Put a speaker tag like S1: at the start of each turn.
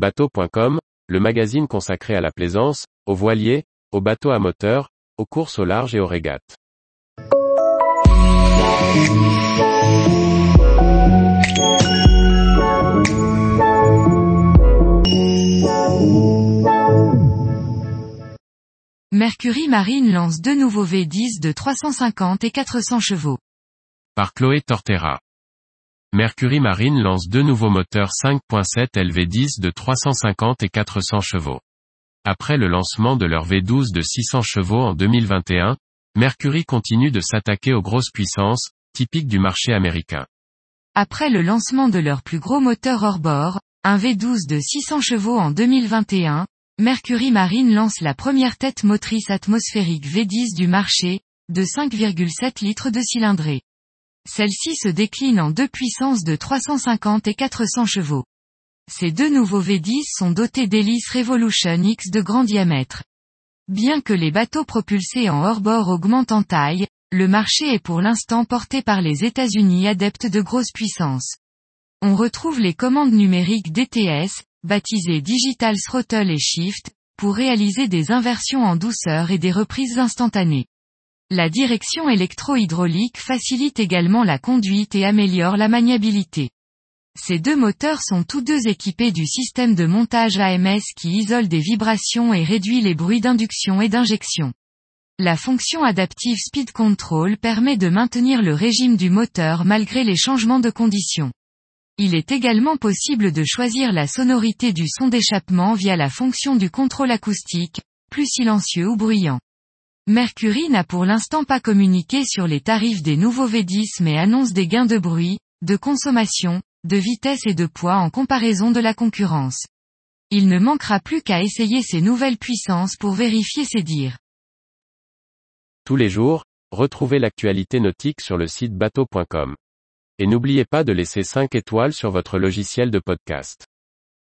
S1: Bateau.com, le magazine consacré à la plaisance, aux voiliers, aux bateaux à moteur, aux courses au large et aux régates.
S2: Mercury Marine lance deux nouveaux V10 de 350 et 400 chevaux.
S1: Par Chloé Tortera. Mercury Marine lance deux nouveaux moteurs 5.7 LV10 de 350 et 400 chevaux. Après le lancement de leur V12 de 600 chevaux en 2021, Mercury continue de s'attaquer aux grosses puissances, typiques du marché américain.
S2: Après le lancement de leur plus gros moteur hors bord, un V12 de 600 chevaux en 2021, Mercury Marine lance la première tête motrice atmosphérique V10 du marché, de 5,7 litres de cylindrée. Celle-ci se décline en deux puissances de 350 et 400 chevaux. Ces deux nouveaux V10 sont dotés d'hélices Revolution X de grand diamètre. Bien que les bateaux propulsés en hors-bord augmentent en taille, le marché est pour l'instant porté par les États-Unis adeptes de grosses puissances. On retrouve les commandes numériques DTS, baptisées Digital Throttle et Shift, pour réaliser des inversions en douceur et des reprises instantanées. La direction électro-hydraulique facilite également la conduite et améliore la maniabilité. Ces deux moteurs sont tous deux équipés du système de montage AMS qui isole des vibrations et réduit les bruits d'induction et d'injection. La fonction adaptive Speed Control permet de maintenir le régime du moteur malgré les changements de conditions. Il est également possible de choisir la sonorité du son d'échappement via la fonction du contrôle acoustique, plus silencieux ou bruyant. Mercury n'a pour l'instant pas communiqué sur les tarifs des nouveaux V10 mais annonce des gains de bruit, de consommation, de vitesse et de poids en comparaison de la concurrence. Il ne manquera plus qu'à essayer ces nouvelles puissances pour vérifier ces dires.
S1: Tous les jours, retrouvez l'actualité nautique sur le site bateau.com. Et n'oubliez pas de laisser 5 étoiles sur votre logiciel de podcast.